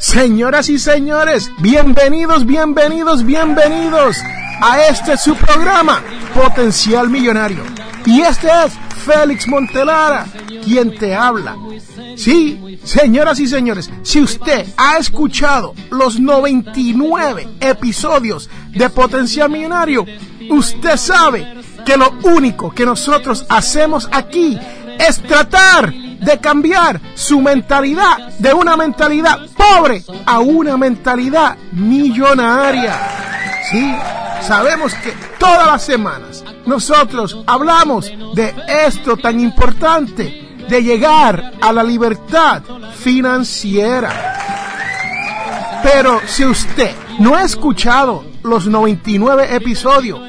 Señoras y señores, bienvenidos, bienvenidos, bienvenidos a este su programa, Potencial Millonario. Y este es Félix Montelara, quien te habla. Sí, señoras y señores, si usted ha escuchado los 99 episodios de Potencial Millonario, usted sabe que lo único que nosotros hacemos aquí es tratar de cambiar su mentalidad de una mentalidad pobre a una mentalidad millonaria. Sí, sabemos que todas las semanas nosotros hablamos de esto tan importante, de llegar a la libertad financiera. Pero si usted no ha escuchado los 99 episodios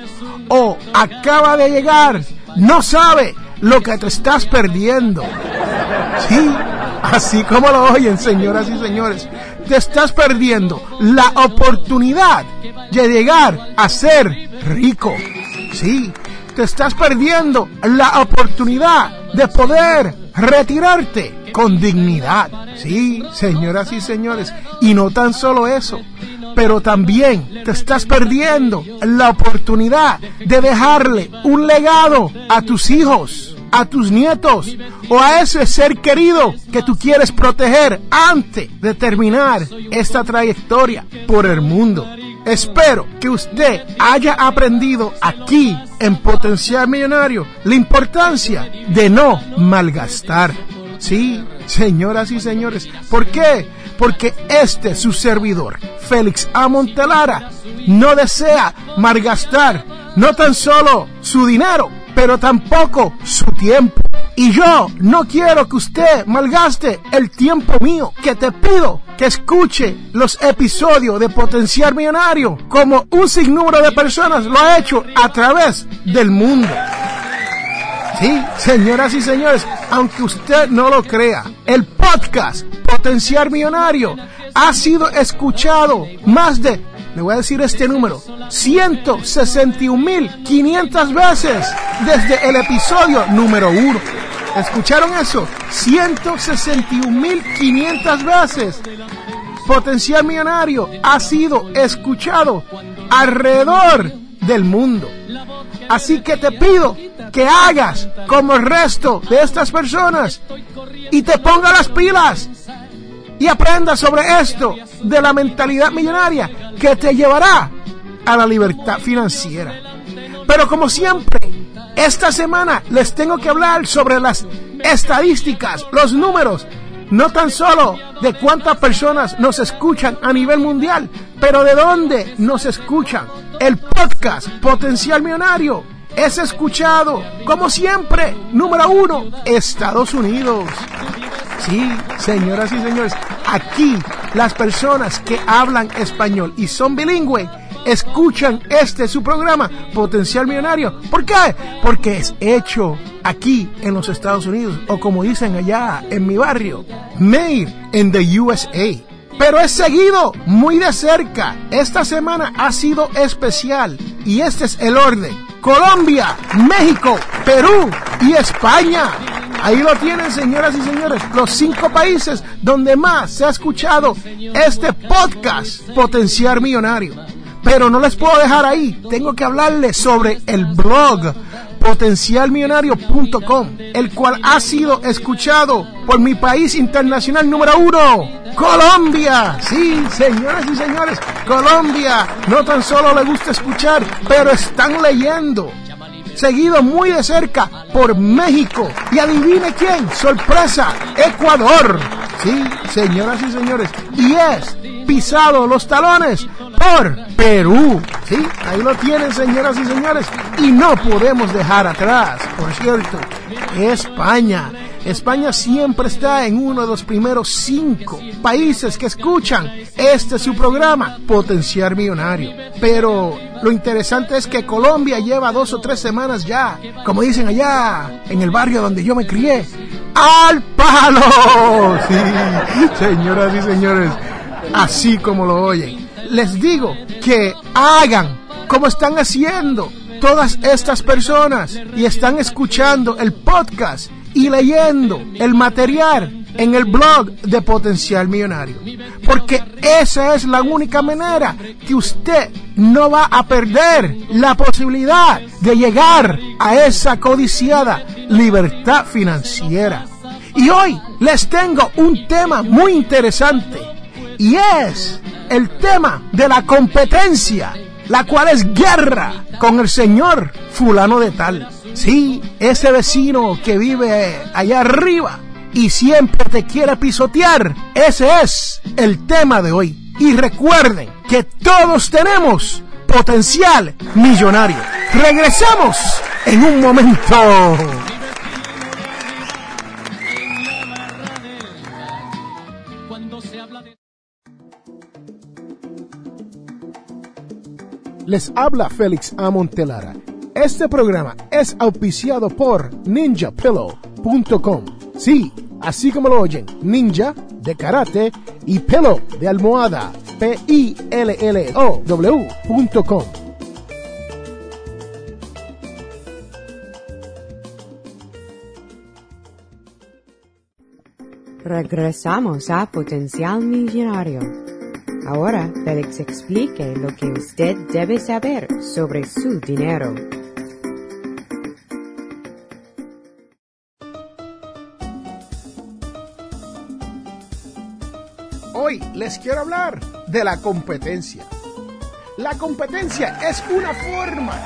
o acaba de llegar, no sabe lo que te estás perdiendo. Sí, así como lo oyen, señoras y señores, te estás perdiendo la oportunidad de llegar a ser rico. Sí, te estás perdiendo la oportunidad de poder retirarte con dignidad. Sí, señoras y señores, y no tan solo eso, pero también te estás perdiendo la oportunidad de dejarle un legado a tus hijos, a tus nietos o a ese ser querido que tú quieres proteger antes de terminar esta trayectoria por el mundo. Espero que usted haya aprendido aquí en Potencial Millonario la importancia de no malgastar. Sí, señoras y señores, ¿por qué? Porque este su servidor, Félix A. Montelara, no desea malgastar no tan solo su dinero, pero tampoco su tiempo. Y yo no quiero que usted malgaste el tiempo mío, que te pido que escuche los episodios de Potencial Millonario como un sinnúmero de personas lo ha hecho a través del mundo. Sí, señoras y señores, aunque usted no lo crea, el podcast Potencial Millonario ha sido escuchado más de le voy a decir este número, 161.500 veces desde el episodio número 1. ¿Escucharon eso? 161.500 veces. Potencial Millonario ha sido escuchado alrededor del mundo. Así que te pido que hagas como el resto de estas personas y te ponga las pilas y aprenda sobre esto de la mentalidad millonaria que te llevará a la libertad financiera. Pero como siempre, esta semana les tengo que hablar sobre las estadísticas, los números, no tan solo de cuántas personas nos escuchan a nivel mundial, pero de dónde nos escuchan. El podcast Potencial Millonario es escuchado, como siempre, número uno, Estados Unidos. Sí, señoras y señores, aquí las personas que hablan español y son bilingües escuchan este su programa Potencial Millonario. ¿Por qué? Porque es hecho aquí en los Estados Unidos o como dicen allá en mi barrio, made in the USA. Pero es seguido muy de cerca. Esta semana ha sido especial y este es el orden. Colombia, México, Perú y España. Ahí lo tienen, señoras y señores, los cinco países donde más se ha escuchado este podcast Potenciar Millonario. Pero no les puedo dejar ahí, tengo que hablarles sobre el blog potencialmillonario.com, el cual ha sido escuchado por mi país internacional número uno, Colombia. Sí, señoras y señores, Colombia no tan solo le gusta escuchar, pero están leyendo. Seguido muy de cerca por México. Y adivine quién, sorpresa, Ecuador. Sí, señoras y señores. Y es pisado los talones por Perú. Sí, ahí lo tienen, señoras y señores. Y no podemos dejar atrás, por cierto, España. España siempre está en uno de los primeros cinco países que escuchan este su programa, Potenciar Millonario. Pero lo interesante es que Colombia lleva dos o tres semanas ya, como dicen allá en el barrio donde yo me crié, al palo. Sí, señoras y señores, así como lo oyen. Les digo que hagan como están haciendo todas estas personas y están escuchando el podcast y leyendo el material en el blog de Potencial Millonario. Porque esa es la única manera que usted no va a perder la posibilidad de llegar a esa codiciada libertad financiera. Y hoy les tengo un tema muy interesante y es el tema de la competencia, la cual es guerra con el señor fulano de tal. Sí, ese vecino que vive allá arriba y siempre te quiere pisotear. Ese es el tema de hoy. Y recuerden que todos tenemos potencial millonario. Regresamos en un momento. Les habla Félix Amontelara. Este programa es auspiciado por ninjapillow.com. Sí, así como lo oyen, ninja de karate y pillow de almohada, p i l l o w.com. Regresamos a Potencial Millonario. Ahora Félix explique lo que usted debe saber sobre su dinero. Quiero hablar de la competencia. La competencia es una forma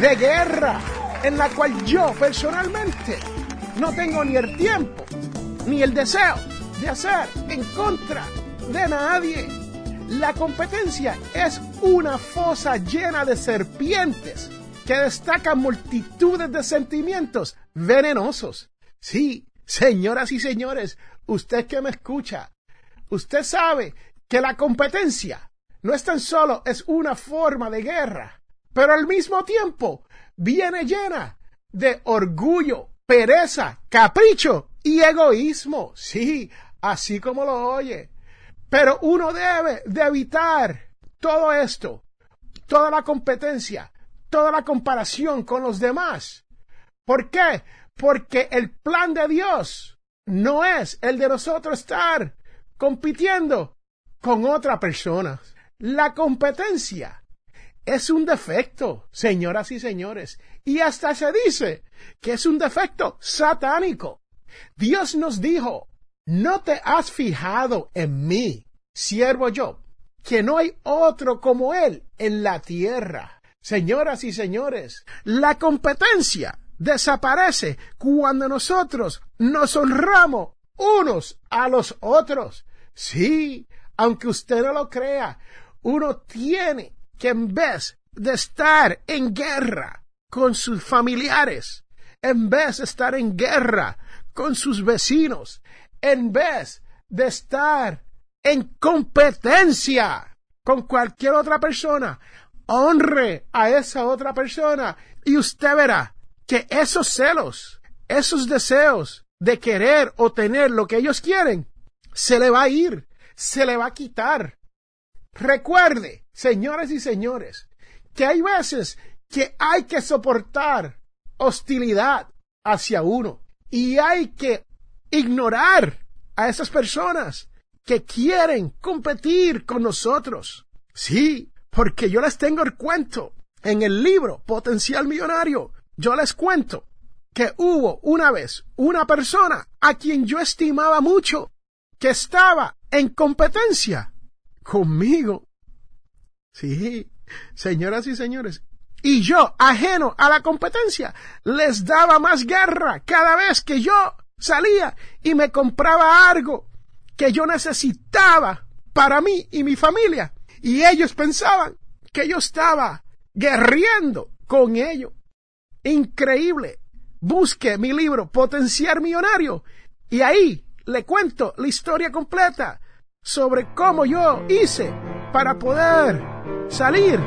de guerra en la cual yo personalmente no tengo ni el tiempo ni el deseo de hacer en contra de nadie. La competencia es una fosa llena de serpientes que destacan multitudes de sentimientos venenosos. Sí, señoras y señores, usted que me escucha, usted sabe que la competencia no es tan solo es una forma de guerra, pero al mismo tiempo viene llena de orgullo, pereza, capricho y egoísmo. Sí, así como lo oye. Pero uno debe de evitar todo esto, toda la competencia, toda la comparación con los demás. ¿Por qué? Porque el plan de Dios no es el de nosotros estar compitiendo con otra persona. La competencia es un defecto, señoras y señores, y hasta se dice que es un defecto satánico. Dios nos dijo, ¿no te has fijado en mí, siervo yo, que no hay otro como él en la tierra? Señoras y señores, la competencia desaparece cuando nosotros nos honramos unos a los otros. Sí, aunque usted no lo crea, uno tiene que en vez de estar en guerra con sus familiares, en vez de estar en guerra con sus vecinos, en vez de estar en competencia con cualquier otra persona, honre a esa otra persona y usted verá que esos celos, esos deseos de querer o tener lo que ellos quieren, se le va a ir, se le va a quitar. Recuerde, señores y señores, que hay veces que hay que soportar hostilidad hacia uno y hay que ignorar a esas personas que quieren competir con nosotros. Sí, porque yo les tengo el cuento en el libro Potencial Millonario yo les cuento que hubo una vez una persona a quien yo estimaba mucho que estaba en competencia conmigo. Sí, señoras y señores. Y yo, ajeno a la competencia, les daba más guerra cada vez que yo salía y me compraba algo que yo necesitaba para mí y mi familia. Y ellos pensaban que yo estaba guerriendo con ellos. Increíble. Busque mi libro Potenciar Millonario y ahí le cuento la historia completa sobre cómo yo hice para poder salir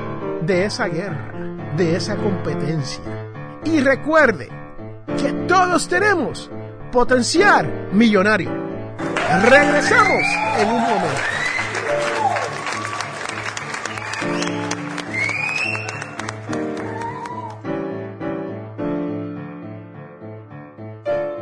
de esa guerra, de esa competencia. Y recuerde que todos tenemos potenciar millonario. Regresamos en un momento.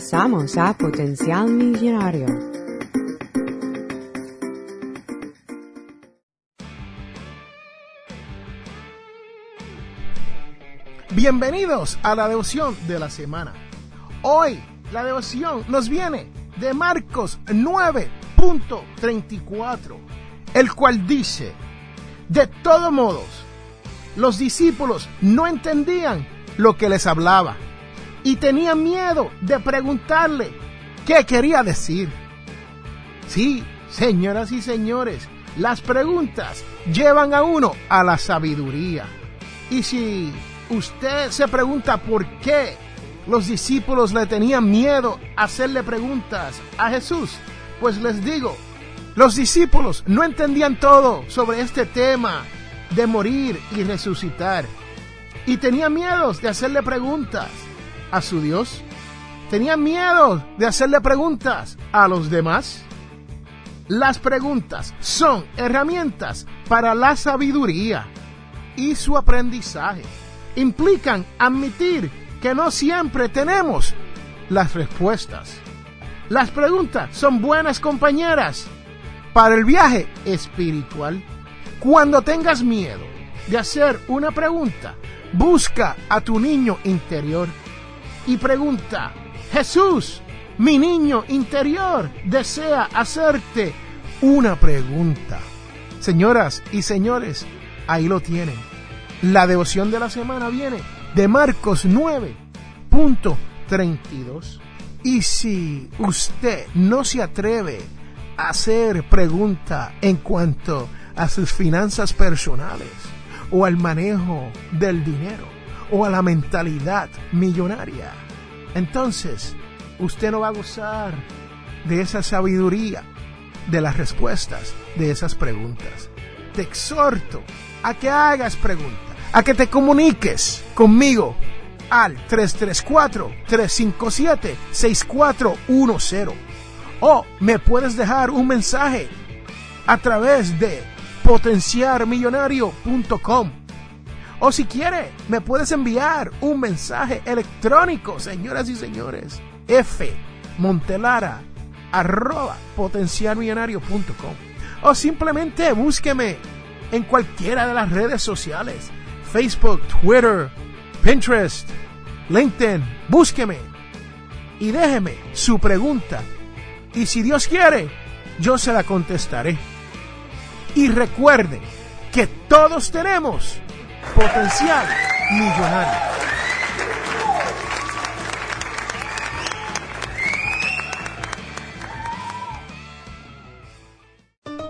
Regresamos a Potencial Millonario. Bienvenidos a la devoción de la semana. Hoy la devoción nos viene de Marcos 9.34, el cual dice, de todos modos, los discípulos no entendían lo que les hablaba y tenía miedo de preguntarle qué quería decir. Sí, señoras y señores, las preguntas llevan a uno a la sabiduría. Y si usted se pregunta por qué los discípulos le tenían miedo a hacerle preguntas a Jesús, pues les digo, los discípulos no entendían todo sobre este tema de morir y resucitar. Y tenían miedo de hacerle preguntas a su Dios? ¿Tenían miedo de hacerle preguntas a los demás? Las preguntas son herramientas para la sabiduría y su aprendizaje. Implican admitir que no siempre tenemos las respuestas. Las preguntas son buenas compañeras para el viaje espiritual. Cuando tengas miedo de hacer una pregunta, busca a tu niño interior y pregunta, Jesús, mi niño interior desea hacerte una pregunta. Señoras y señores, ahí lo tienen. La devoción de la semana viene de Marcos 9.32. Y si usted no se atreve a hacer pregunta en cuanto a sus finanzas personales o al manejo del dinero, o a la mentalidad millonaria, entonces usted no va a gozar de esa sabiduría, de las respuestas de esas preguntas. Te exhorto a que hagas preguntas, a que te comuniques conmigo al 334-357-6410 o me puedes dejar un mensaje a través de potenciarmillonario.com o si quiere, me puedes enviar un mensaje electrónico, señoras y señores. F Montelara arroba potencialmillonario.com o simplemente búsqueme en cualquiera de las redes sociales. Facebook, Twitter, Pinterest, LinkedIn. Búsqueme y déjeme su pregunta. Y si Dios quiere yo se la contestaré. Y recuerde que todos tenemos Potencial Millonario.